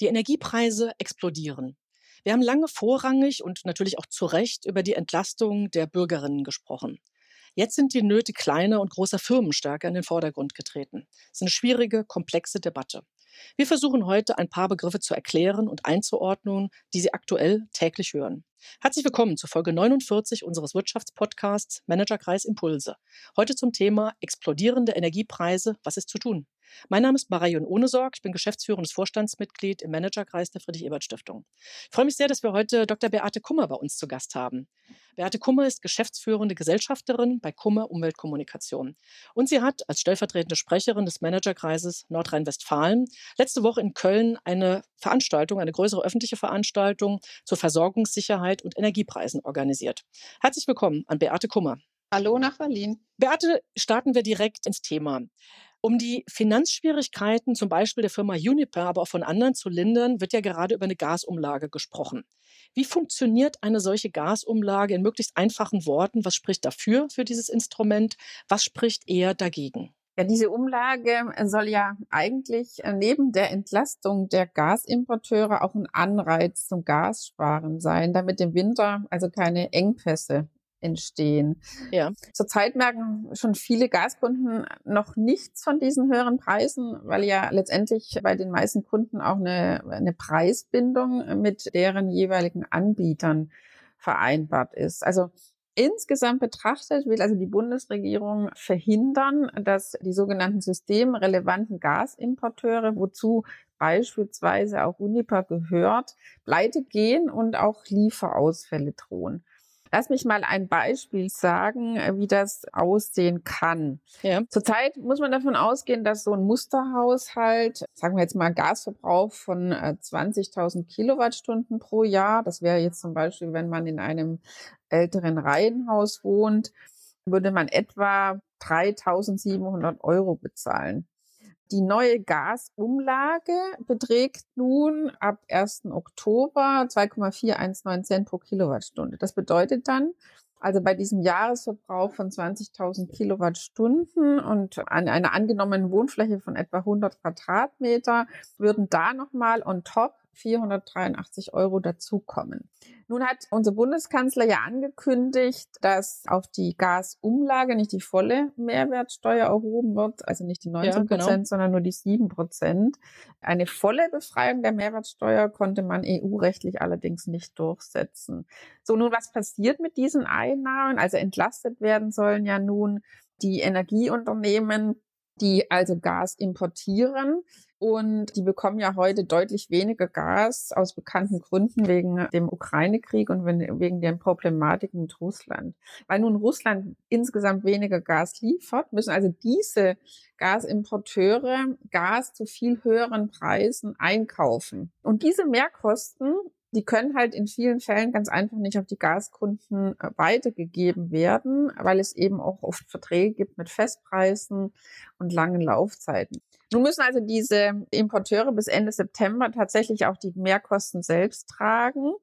Die Energiepreise explodieren. Wir haben lange vorrangig und natürlich auch zu Recht über die Entlastung der Bürgerinnen gesprochen. Jetzt sind die Nöte kleiner und großer Firmen stärker in den Vordergrund getreten. Es ist eine schwierige, komplexe Debatte. Wir versuchen heute ein paar Begriffe zu erklären und einzuordnen, die Sie aktuell täglich hören. Herzlich willkommen zu Folge 49 unseres Wirtschaftspodcasts Managerkreis Impulse. Heute zum Thema explodierende Energiepreise. Was ist zu tun? Mein Name ist Marion Ohnesorg. Ich bin geschäftsführendes Vorstandsmitglied im Managerkreis der Friedrich-Ebert-Stiftung. Ich freue mich sehr, dass wir heute Dr. Beate Kummer bei uns zu Gast haben. Beate Kummer ist geschäftsführende Gesellschafterin bei Kummer Umweltkommunikation. Und sie hat als stellvertretende Sprecherin des Managerkreises Nordrhein-Westfalen letzte Woche in Köln eine Veranstaltung, eine größere öffentliche Veranstaltung zur Versorgungssicherheit und Energiepreisen organisiert. Herzlich willkommen an Beate Kummer. Hallo nach Berlin. Beate, starten wir direkt ins Thema. Um die Finanzschwierigkeiten zum Beispiel der Firma Uniper, aber auch von anderen zu lindern, wird ja gerade über eine Gasumlage gesprochen. Wie funktioniert eine solche Gasumlage in möglichst einfachen Worten? Was spricht dafür für dieses Instrument? Was spricht eher dagegen? Ja, diese Umlage soll ja eigentlich äh, neben der Entlastung der Gasimporteure auch ein Anreiz zum Gassparen sein, damit im Winter also keine Engpässe entstehen. Ja. Zurzeit merken schon viele Gaskunden noch nichts von diesen höheren Preisen, weil ja letztendlich bei den meisten Kunden auch eine, eine Preisbindung mit deren jeweiligen Anbietern vereinbart ist. Also Insgesamt betrachtet will also die Bundesregierung verhindern, dass die sogenannten systemrelevanten Gasimporteure, wozu beispielsweise auch Uniper gehört, pleite gehen und auch Lieferausfälle drohen. Lass mich mal ein Beispiel sagen, äh, wie das aussehen kann. Ja. Zurzeit muss man davon ausgehen, dass so ein Musterhaushalt, sagen wir jetzt mal Gasverbrauch von 20.000 äh, Kilowattstunden pro Jahr, das wäre jetzt zum Beispiel, wenn man in einem älteren Reihenhaus wohnt, würde man etwa 3.700 Euro bezahlen. Die neue Gasumlage beträgt nun ab 1. Oktober 2,419 Cent pro Kilowattstunde. Das bedeutet dann, also bei diesem Jahresverbrauch von 20.000 Kilowattstunden und an einer angenommenen Wohnfläche von etwa 100 Quadratmeter würden da nochmal on top 483 Euro dazukommen. Nun hat unser Bundeskanzler ja angekündigt, dass auf die Gasumlage nicht die volle Mehrwertsteuer erhoben wird, also nicht die 19 Prozent, ja, genau. sondern nur die 7 Prozent. Eine volle Befreiung der Mehrwertsteuer konnte man EU-rechtlich allerdings nicht durchsetzen. So, nun was passiert mit diesen Einnahmen? Also entlastet werden sollen ja nun die Energieunternehmen, die also Gas importieren. Und die bekommen ja heute deutlich weniger Gas aus bekannten Gründen wegen dem Ukraine-Krieg und wegen den Problematiken mit Russland. Weil nun Russland insgesamt weniger Gas liefert, müssen also diese Gasimporteure Gas zu viel höheren Preisen einkaufen. Und diese Mehrkosten die können halt in vielen Fällen ganz einfach nicht auf die Gaskunden äh, weitergegeben werden, weil es eben auch oft Verträge gibt mit Festpreisen und langen Laufzeiten. Nun müssen also diese Importeure bis Ende September tatsächlich auch die Mehrkosten selbst tragen.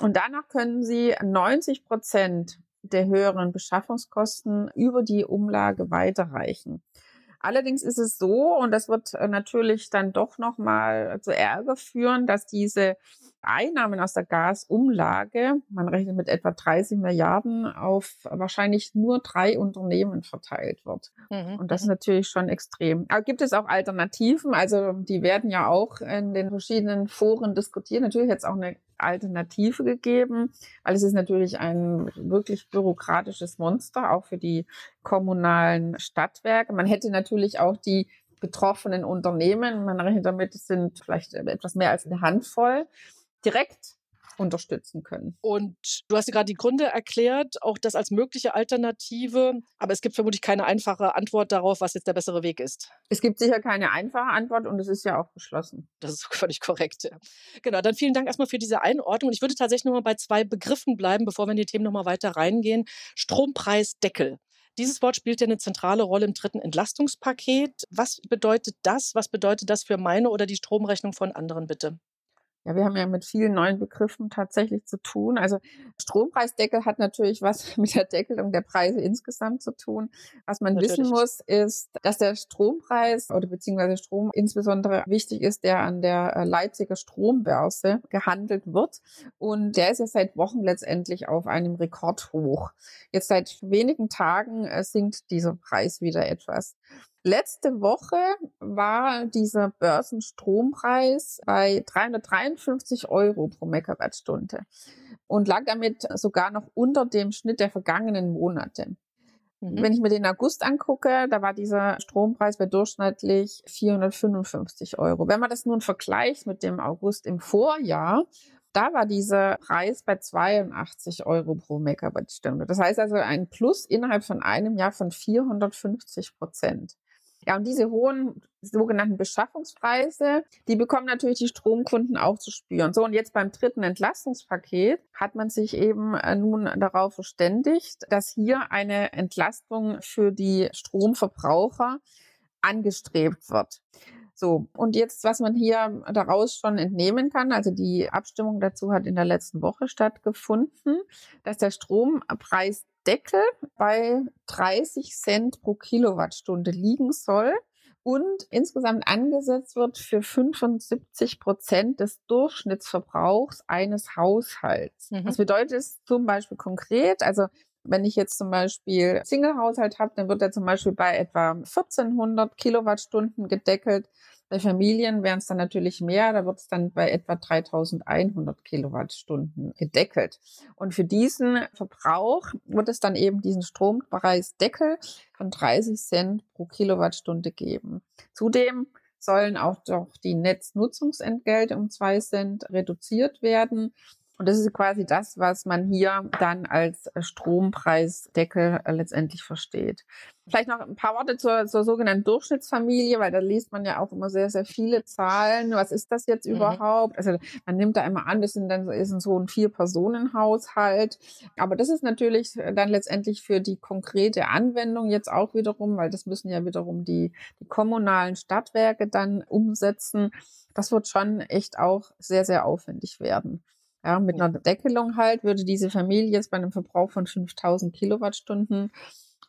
Und danach können sie 90 Prozent der höheren Beschaffungskosten über die Umlage weiterreichen. Allerdings ist es so, und das wird äh, natürlich dann doch nochmal zu Ärger führen, dass diese Einnahmen aus der Gasumlage, man rechnet mit etwa 30 Milliarden, auf wahrscheinlich nur drei Unternehmen verteilt wird. Mhm. Und das ist natürlich schon extrem. Aber gibt es auch Alternativen? Also die werden ja auch in den verschiedenen Foren diskutiert. Natürlich jetzt auch eine Alternative gegeben, weil es ist natürlich ein wirklich bürokratisches Monster, auch für die kommunalen Stadtwerke. Man hätte natürlich auch die betroffenen Unternehmen, man rechnet damit, es sind vielleicht etwas mehr als eine Handvoll, direkt unterstützen können. Und du hast gerade die Gründe erklärt, auch das als mögliche Alternative. Aber es gibt vermutlich keine einfache Antwort darauf, was jetzt der bessere Weg ist. Es gibt sicher keine einfache Antwort und es ist ja auch beschlossen. Das ist völlig korrekt. Ja. Genau, dann vielen Dank erstmal für diese Einordnung. Und ich würde tatsächlich nochmal bei zwei Begriffen bleiben, bevor wir in die Themen nochmal weiter reingehen. Strompreisdeckel. Dieses Wort spielt ja eine zentrale Rolle im dritten Entlastungspaket. Was bedeutet das? Was bedeutet das für meine oder die Stromrechnung von anderen bitte? Ja, wir haben ja mit vielen neuen Begriffen tatsächlich zu tun. Also Strompreisdeckel hat natürlich was mit der Deckelung der Preise insgesamt zu tun. Was man natürlich. wissen muss, ist, dass der Strompreis oder beziehungsweise Strom insbesondere wichtig ist, der an der äh, Leipziger Strombörse gehandelt wird. Und der ist ja seit Wochen letztendlich auf einem Rekordhoch. Jetzt seit wenigen Tagen äh, sinkt dieser Preis wieder etwas. Letzte Woche war dieser Börsenstrompreis bei 353 Euro pro Megawattstunde und lag damit sogar noch unter dem Schnitt der vergangenen Monate. Mhm. Wenn ich mir den August angucke, da war dieser Strompreis bei durchschnittlich 455 Euro. Wenn man das nun vergleicht mit dem August im Vorjahr, da war dieser Preis bei 82 Euro pro Megawattstunde. Das heißt also ein Plus innerhalb von einem Jahr von 450 Prozent. Ja, und diese hohen sogenannten Beschaffungspreise, die bekommen natürlich die Stromkunden auch zu spüren. So, und jetzt beim dritten Entlastungspaket hat man sich eben äh, nun darauf verständigt, dass hier eine Entlastung für die Stromverbraucher angestrebt wird. So, und jetzt, was man hier daraus schon entnehmen kann, also die Abstimmung dazu hat in der letzten Woche stattgefunden, dass der Strompreis Deckel bei 30 Cent pro Kilowattstunde liegen soll und insgesamt angesetzt wird für 75 Prozent des Durchschnittsverbrauchs eines Haushalts. Mhm. Was bedeutet es zum Beispiel konkret? Also wenn ich jetzt zum Beispiel Single-Haushalt habe, dann wird er zum Beispiel bei etwa 1400 Kilowattstunden gedeckelt. Bei Familien wären es dann natürlich mehr, da wird es dann bei etwa 3100 Kilowattstunden gedeckelt. Und für diesen Verbrauch wird es dann eben diesen Strompreisdeckel von 30 Cent pro Kilowattstunde geben. Zudem sollen auch doch die Netznutzungsentgelte um zwei Cent reduziert werden. Und das ist quasi das, was man hier dann als Strompreisdeckel letztendlich versteht. Vielleicht noch ein paar Worte zur, zur sogenannten Durchschnittsfamilie, weil da liest man ja auch immer sehr, sehr viele Zahlen. Was ist das jetzt mhm. überhaupt? Also man nimmt da immer an, das sind dann ist so ein Vier-Personen-Haushalt. Aber das ist natürlich dann letztendlich für die konkrete Anwendung jetzt auch wiederum, weil das müssen ja wiederum die, die kommunalen Stadtwerke dann umsetzen. Das wird schon echt auch sehr, sehr aufwendig werden. Ja, mit einer Deckelung halt würde diese Familie jetzt bei einem Verbrauch von 5000 Kilowattstunden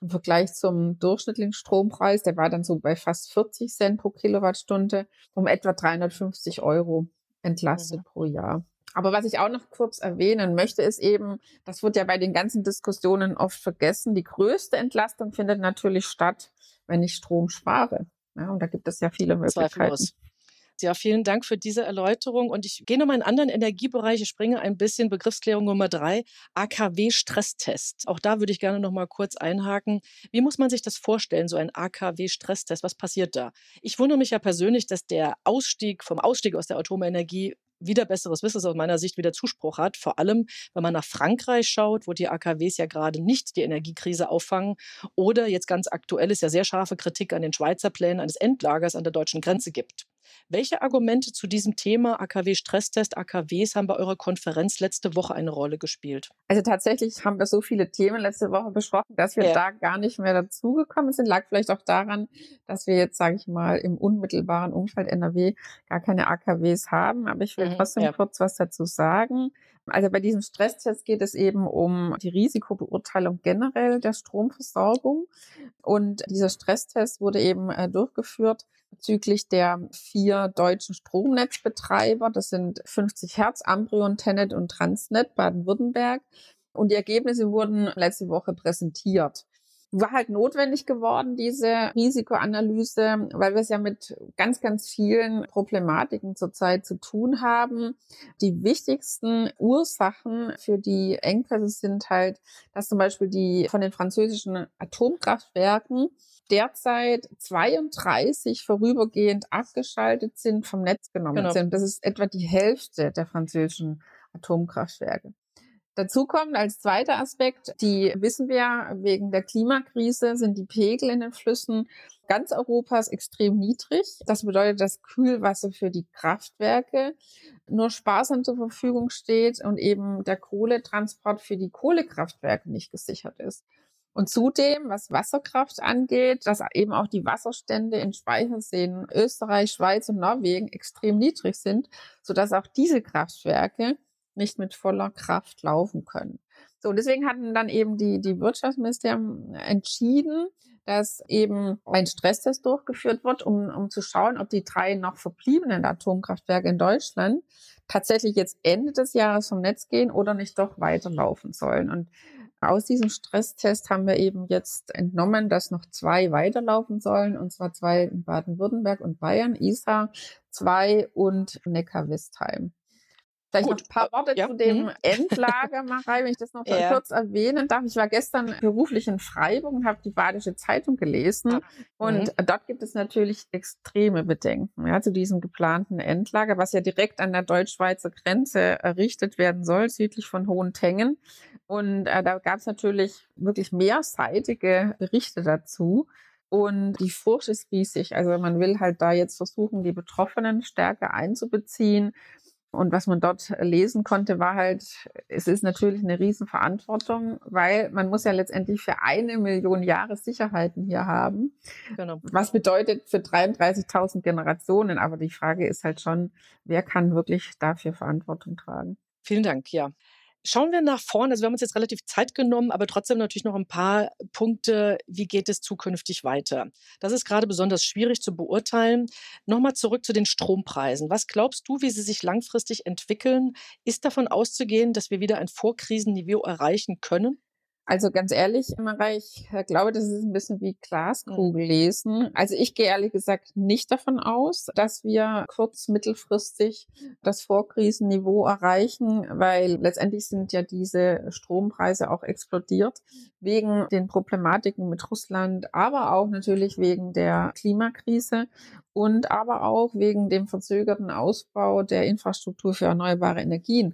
im Vergleich zum durchschnittlichen Strompreis, der war dann so bei fast 40 Cent pro Kilowattstunde, um etwa 350 Euro entlastet mhm. pro Jahr. Aber was ich auch noch kurz erwähnen möchte, ist eben, das wird ja bei den ganzen Diskussionen oft vergessen, die größte Entlastung findet natürlich statt, wenn ich Strom spare. Ja, und da gibt es ja viele Möglichkeiten. Zweifellos. Ja, vielen Dank für diese Erläuterung. Und ich gehe nochmal in einen anderen Energiebereich. Ich springe ein bisschen Begriffsklärung Nummer drei, AKW-Stresstest. Auch da würde ich gerne nochmal kurz einhaken. Wie muss man sich das vorstellen, so ein AKW-Stresstest? Was passiert da? Ich wundere mich ja persönlich, dass der Ausstieg vom Ausstieg aus der Atomenergie wieder besseres Wissen aus meiner Sicht wieder Zuspruch hat. Vor allem, wenn man nach Frankreich schaut, wo die AKWs ja gerade nicht die Energiekrise auffangen. Oder jetzt ganz aktuell ist ja sehr scharfe Kritik an den Schweizer Plänen eines Endlagers an der deutschen Grenze gibt. Welche Argumente zu diesem Thema AKW-Stresstest, AKWs haben bei eurer Konferenz letzte Woche eine Rolle gespielt? Also tatsächlich haben wir so viele Themen letzte Woche besprochen, dass wir ja. da gar nicht mehr dazugekommen sind. Lag vielleicht auch daran, dass wir jetzt, sage ich mal, im unmittelbaren Umfeld NRW gar keine AKWs haben. Aber ich will mhm, trotzdem ja. kurz was dazu sagen. Also bei diesem Stresstest geht es eben um die Risikobeurteilung generell der Stromversorgung. Und dieser Stresstest wurde eben äh, durchgeführt bezüglich der vier deutschen Stromnetzbetreiber. Das sind 50 Hertz, Amprion, Tenet und Transnet Baden-Württemberg. Und die Ergebnisse wurden letzte Woche präsentiert war halt notwendig geworden, diese Risikoanalyse, weil wir es ja mit ganz, ganz vielen Problematiken zurzeit zu tun haben. Die wichtigsten Ursachen für die Engpässe sind halt, dass zum Beispiel die von den französischen Atomkraftwerken derzeit 32 vorübergehend abgeschaltet sind, vom Netz genommen genau. sind. Das ist etwa die Hälfte der französischen Atomkraftwerke. Dazu kommt als zweiter Aspekt, die wissen wir, wegen der Klimakrise sind die Pegel in den Flüssen ganz Europas extrem niedrig. Das bedeutet, dass Kühlwasser für die Kraftwerke nur sparsam zur Verfügung steht und eben der Kohletransport für die Kohlekraftwerke nicht gesichert ist. Und zudem, was Wasserkraft angeht, dass eben auch die Wasserstände in Speicherseen Österreich, Schweiz und Norwegen extrem niedrig sind, sodass auch diese Kraftwerke nicht mit voller Kraft laufen können. So, deswegen hatten dann eben die, die Wirtschaftsministerium entschieden, dass eben ein Stresstest durchgeführt wird, um, um zu schauen, ob die drei noch verbliebenen Atomkraftwerke in Deutschland tatsächlich jetzt Ende des Jahres vom Netz gehen oder nicht doch weiterlaufen sollen. Und aus diesem Stresstest haben wir eben jetzt entnommen, dass noch zwei weiterlaufen sollen, und zwar zwei in Baden-Württemberg und Bayern, ISA 2 und Neckar-Westheim. Vielleicht Gut. noch ein paar Worte ja. zu dem mhm. Endlager, Marei, wenn ich das noch ja. kurz erwähnen darf. Ich war gestern beruflich in Freiburg und habe die Badische Zeitung gelesen. Und mhm. dort gibt es natürlich extreme Bedenken ja, zu diesem geplanten Endlager, was ja direkt an der deutsch-schweizer Grenze errichtet werden soll, südlich von Hohentengen. Und äh, da gab es natürlich wirklich mehrseitige Berichte dazu. Und die Furcht ist riesig. Also man will halt da jetzt versuchen, die Betroffenen stärker einzubeziehen und was man dort lesen konnte, war halt, es ist natürlich eine Riesenverantwortung, weil man muss ja letztendlich für eine Million Jahre Sicherheiten hier haben. Genau. Was bedeutet für 33.000 Generationen? Aber die Frage ist halt schon, wer kann wirklich dafür Verantwortung tragen? Vielen Dank, ja. Schauen wir nach vorne. Also wir haben uns jetzt relativ Zeit genommen, aber trotzdem natürlich noch ein paar Punkte. Wie geht es zukünftig weiter? Das ist gerade besonders schwierig zu beurteilen. Nochmal zurück zu den Strompreisen. Was glaubst du, wie sie sich langfristig entwickeln? Ist davon auszugehen, dass wir wieder ein Vorkrisenniveau erreichen können? Also ganz ehrlich, Maria, ich äh, glaube, das ist ein bisschen wie Glaskugel lesen. Also ich gehe ehrlich gesagt nicht davon aus, dass wir kurz mittelfristig das Vorkrisenniveau erreichen, weil letztendlich sind ja diese Strompreise auch explodiert wegen den Problematiken mit Russland, aber auch natürlich wegen der Klimakrise und aber auch wegen dem verzögerten Ausbau der Infrastruktur für erneuerbare Energien.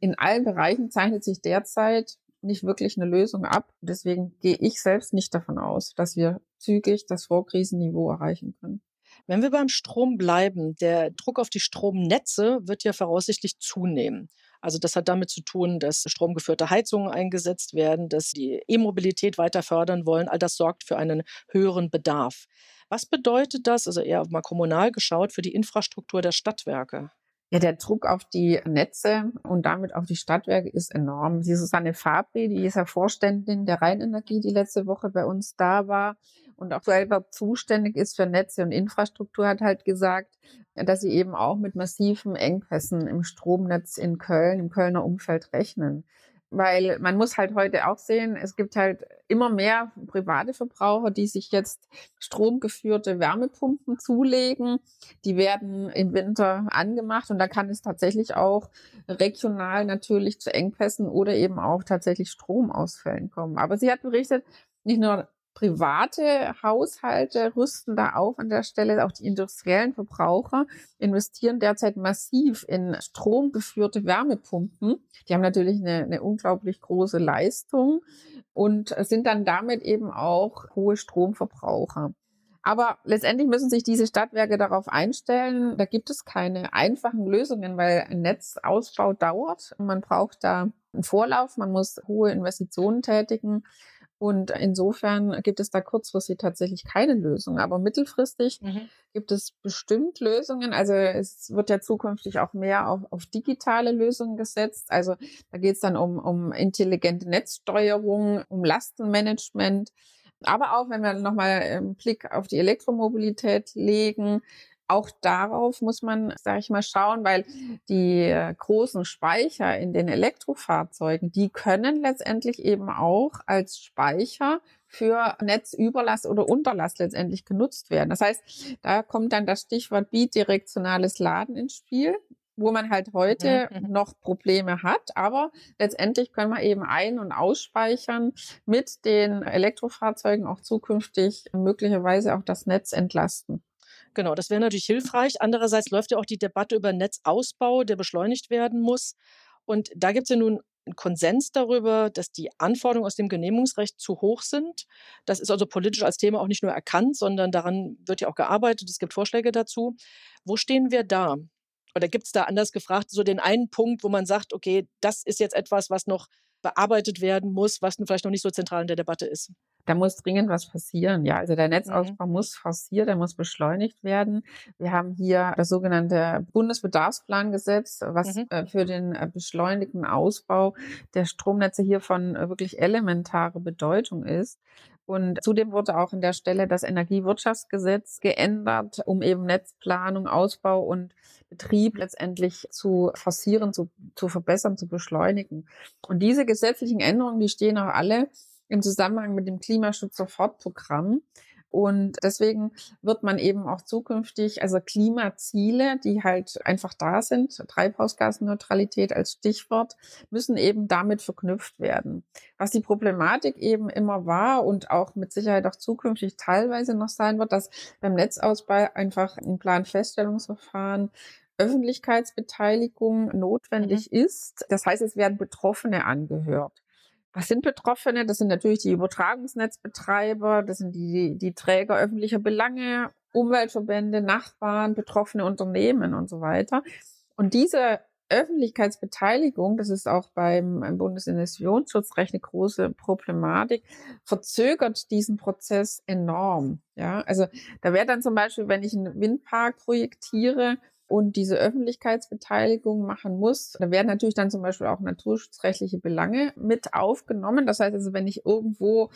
In allen Bereichen zeichnet sich derzeit nicht wirklich eine Lösung ab. Deswegen gehe ich selbst nicht davon aus, dass wir zügig das Vorkrisenniveau erreichen können. Wenn wir beim Strom bleiben, der Druck auf die Stromnetze wird ja voraussichtlich zunehmen. Also das hat damit zu tun, dass stromgeführte Heizungen eingesetzt werden, dass die E-Mobilität weiter fördern wollen. All das sorgt für einen höheren Bedarf. Was bedeutet das, also eher mal kommunal geschaut, für die Infrastruktur der Stadtwerke? Ja, der Druck auf die Netze und damit auf die Stadtwerke ist enorm. Die Susanne Fabri, die ist ja Vorständin der Rheinenergie, die letzte Woche bei uns da war und auch selber zuständig ist für Netze und Infrastruktur, hat halt gesagt, dass sie eben auch mit massiven Engpässen im Stromnetz in Köln, im Kölner Umfeld rechnen weil man muss halt heute auch sehen, es gibt halt immer mehr private Verbraucher, die sich jetzt stromgeführte Wärmepumpen zulegen. Die werden im Winter angemacht und da kann es tatsächlich auch regional natürlich zu Engpässen oder eben auch tatsächlich Stromausfällen kommen. Aber sie hat berichtet, nicht nur private Haushalte rüsten da auf an der Stelle. Auch die industriellen Verbraucher investieren derzeit massiv in stromgeführte Wärmepumpen. Die haben natürlich eine, eine unglaublich große Leistung und sind dann damit eben auch hohe Stromverbraucher. Aber letztendlich müssen sich diese Stadtwerke darauf einstellen. Da gibt es keine einfachen Lösungen, weil ein Netzausbau dauert. Man braucht da einen Vorlauf, man muss hohe Investitionen tätigen. Und insofern gibt es da kurzfristig tatsächlich keine Lösung. Aber mittelfristig mhm. gibt es bestimmt Lösungen. Also es wird ja zukünftig auch mehr auf, auf digitale Lösungen gesetzt. Also da geht es dann um, um intelligente Netzsteuerung, um Lastenmanagement. Aber auch, wenn wir nochmal einen Blick auf die Elektromobilität legen, auch darauf muss man, sage ich mal, schauen, weil die äh, großen Speicher in den Elektrofahrzeugen, die können letztendlich eben auch als Speicher für Netzüberlast oder Unterlast letztendlich genutzt werden. Das heißt, da kommt dann das Stichwort bidirektionales Laden ins Spiel wo man halt heute mhm. noch Probleme hat, aber letztendlich können wir eben ein- und ausspeichern mit den Elektrofahrzeugen auch zukünftig möglicherweise auch das Netz entlasten. Genau, das wäre natürlich hilfreich. Andererseits läuft ja auch die Debatte über Netzausbau, der beschleunigt werden muss. Und da gibt es ja nun einen Konsens darüber, dass die Anforderungen aus dem Genehmigungsrecht zu hoch sind. Das ist also politisch als Thema auch nicht nur erkannt, sondern daran wird ja auch gearbeitet. Es gibt Vorschläge dazu. Wo stehen wir da? Oder gibt es da anders gefragt so den einen Punkt, wo man sagt, okay, das ist jetzt etwas, was noch bearbeitet werden muss, was vielleicht noch nicht so zentral in der Debatte ist? Da muss dringend was passieren. Ja, also der Netzausbau mhm. muss forciert, der muss beschleunigt werden. Wir haben hier das sogenannte Bundesbedarfsplangesetz, was mhm. Äh, für den äh, beschleunigten Ausbau der Stromnetze hier von äh, wirklich elementarer Bedeutung ist. Und zudem wurde auch an der Stelle das Energiewirtschaftsgesetz geändert, um eben Netzplanung, Ausbau und Betrieb letztendlich zu forcieren, zu, zu verbessern, zu beschleunigen. Und diese gesetzlichen Änderungen, die stehen auch alle im Zusammenhang mit dem Klimaschutz-Sofortprogramm. Und deswegen wird man eben auch zukünftig, also Klimaziele, die halt einfach da sind, Treibhausgasneutralität als Stichwort, müssen eben damit verknüpft werden. Was die Problematik eben immer war und auch mit Sicherheit auch zukünftig teilweise noch sein wird, dass beim Netzausbau einfach ein Planfeststellungsverfahren Öffentlichkeitsbeteiligung notwendig mhm. ist. Das heißt, es werden Betroffene angehört. Was sind Betroffene? Das sind natürlich die Übertragungsnetzbetreiber, das sind die, die Träger öffentlicher Belange, Umweltverbände, Nachbarn, betroffene Unternehmen und so weiter. Und diese Öffentlichkeitsbeteiligung, das ist auch beim Bundesinvestitionsschutz eine große Problematik, verzögert diesen Prozess enorm. Ja, also da wäre dann zum Beispiel, wenn ich einen Windpark projektiere, und diese Öffentlichkeitsbeteiligung machen muss, da werden natürlich dann zum Beispiel auch naturschutzrechtliche Belange mit aufgenommen. Das heißt also, wenn ich irgendwo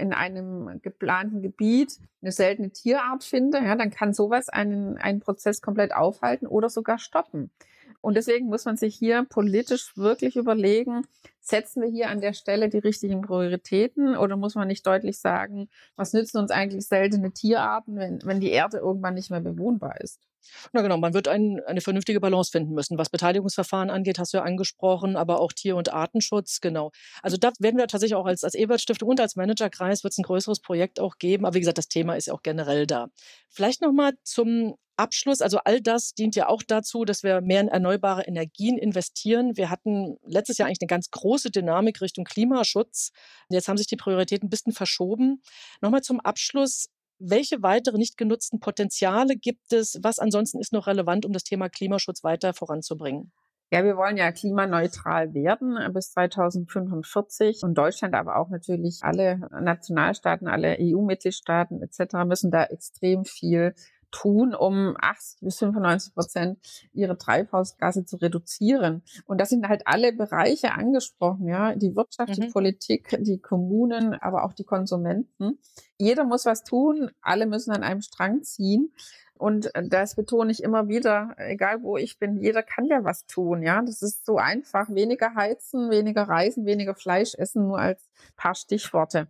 in einem geplanten Gebiet eine seltene Tierart finde, ja, dann kann sowas einen, einen Prozess komplett aufhalten oder sogar stoppen. Und deswegen muss man sich hier politisch wirklich überlegen, setzen wir hier an der Stelle die richtigen Prioritäten oder muss man nicht deutlich sagen, was nützen uns eigentlich seltene Tierarten, wenn, wenn die Erde irgendwann nicht mehr bewohnbar ist? Na genau, man wird ein, eine vernünftige Balance finden müssen. Was Beteiligungsverfahren angeht, hast du ja angesprochen, aber auch Tier- und Artenschutz, genau. Also da werden wir tatsächlich auch als, als Ebert-Stiftung und als Managerkreis wird es ein größeres Projekt auch geben. Aber wie gesagt, das Thema ist ja auch generell da. Vielleicht nochmal zum Abschluss, also all das dient ja auch dazu, dass wir mehr in erneuerbare Energien investieren. Wir hatten letztes Jahr eigentlich eine ganz große Dynamik Richtung Klimaschutz. Jetzt haben sich die Prioritäten ein bisschen verschoben. Nochmal zum Abschluss. Welche weitere nicht genutzten Potenziale gibt es? Was ansonsten ist noch relevant, um das Thema Klimaschutz weiter voranzubringen? Ja, wir wollen ja klimaneutral werden bis 2045 und Deutschland, aber auch natürlich alle Nationalstaaten, alle EU-Mitgliedstaaten etc. müssen da extrem viel tun, um 80 bis 95 Prozent ihre Treibhausgase zu reduzieren. Und das sind halt alle Bereiche angesprochen, ja, die Wirtschaft, mhm. die Politik, die Kommunen, aber auch die Konsumenten. Jeder muss was tun, alle müssen an einem Strang ziehen. Und das betone ich immer wieder, egal wo ich bin, jeder kann ja was tun, ja. Das ist so einfach. Weniger heizen, weniger reisen, weniger Fleisch essen, nur als paar Stichworte.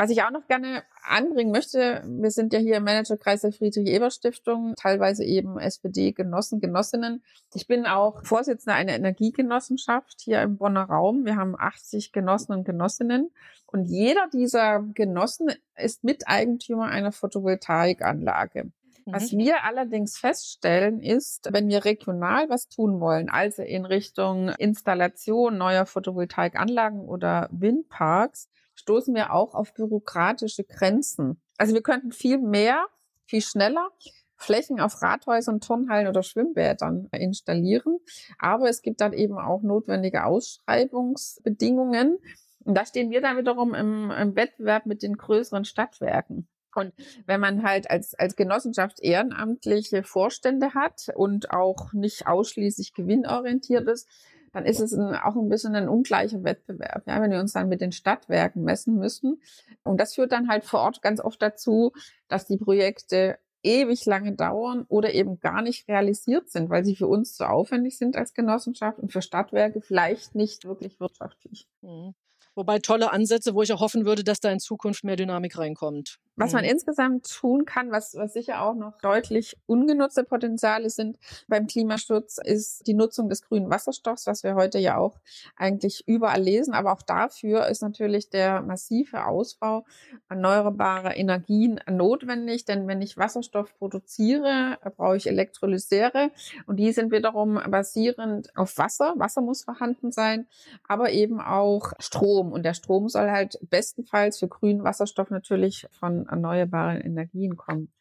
Was ich auch noch gerne anbringen möchte, wir sind ja hier im Managerkreis der Friedrich-Ebert-Stiftung, teilweise eben SPD-Genossen, Genossinnen. Ich bin auch Vorsitzende einer Energiegenossenschaft hier im Bonner Raum. Wir haben 80 Genossen und Genossinnen. Und jeder dieser Genossen ist Miteigentümer einer Photovoltaikanlage. Was mhm. wir allerdings feststellen ist, wenn wir regional was tun wollen, also in Richtung Installation neuer Photovoltaikanlagen oder Windparks, stoßen wir auch auf bürokratische Grenzen. Also wir könnten viel mehr, viel schneller Flächen auf Rathäusern, Turnhallen oder Schwimmbädern installieren. Aber es gibt dann eben auch notwendige Ausschreibungsbedingungen. Und da stehen wir dann wiederum im, im Wettbewerb mit den größeren Stadtwerken. Und wenn man halt als, als Genossenschaft ehrenamtliche Vorstände hat und auch nicht ausschließlich gewinnorientiert ist, dann ist es ein, auch ein bisschen ein ungleicher Wettbewerb, ja, wenn wir uns dann mit den Stadtwerken messen müssen. Und das führt dann halt vor Ort ganz oft dazu, dass die Projekte ewig lange dauern oder eben gar nicht realisiert sind, weil sie für uns zu aufwendig sind als Genossenschaft und für Stadtwerke vielleicht nicht wirklich wirtschaftlich. Mhm. Wobei tolle Ansätze, wo ich auch hoffen würde, dass da in Zukunft mehr Dynamik reinkommt. Was man insgesamt tun kann, was, was sicher auch noch deutlich ungenutzte Potenziale sind beim Klimaschutz, ist die Nutzung des grünen Wasserstoffs, was wir heute ja auch eigentlich überall lesen. Aber auch dafür ist natürlich der massive Ausbau erneuerbarer Energien notwendig. Denn wenn ich Wasserstoff produziere, brauche ich Elektrolyseure und die sind wiederum basierend auf Wasser. Wasser muss vorhanden sein, aber eben auch Strom. Und der Strom soll halt bestenfalls für grünen Wasserstoff natürlich von erneuerbaren Energien kommen.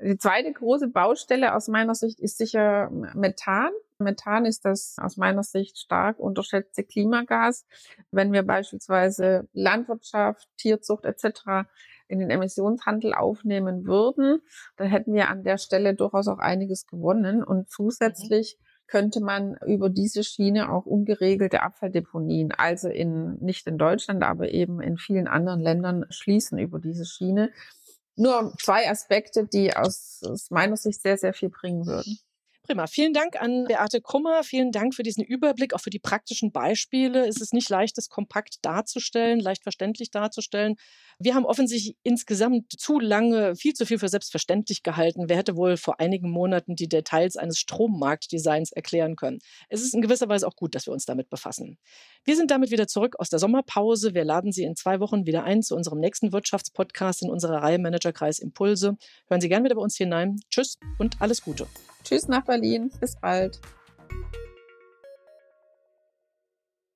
Die zweite große Baustelle aus meiner Sicht ist sicher Methan. Methan ist das aus meiner Sicht stark unterschätzte Klimagas. Wenn wir beispielsweise Landwirtschaft, Tierzucht etc. in den Emissionshandel aufnehmen würden, dann hätten wir an der Stelle durchaus auch einiges gewonnen. Und mhm. zusätzlich könnte man über diese Schiene auch ungeregelte Abfalldeponien, also in, nicht in Deutschland, aber eben in vielen anderen Ländern schließen über diese Schiene. Nur zwei Aspekte, die aus, aus meiner Sicht sehr, sehr viel bringen würden. Prima. Vielen Dank an Beate Krummer. Vielen Dank für diesen Überblick, auch für die praktischen Beispiele. Es ist nicht leicht, das kompakt darzustellen, leicht verständlich darzustellen. Wir haben offensichtlich insgesamt zu lange viel zu viel für selbstverständlich gehalten. Wer hätte wohl vor einigen Monaten die Details eines Strommarktdesigns erklären können? Es ist in gewisser Weise auch gut, dass wir uns damit befassen. Wir sind damit wieder zurück aus der Sommerpause. Wir laden Sie in zwei Wochen wieder ein zu unserem nächsten Wirtschaftspodcast in unserer Reihe Managerkreis Impulse. Hören Sie gerne wieder bei uns hinein. Tschüss und alles Gute. Tschüss nach Berlin. Bis bald.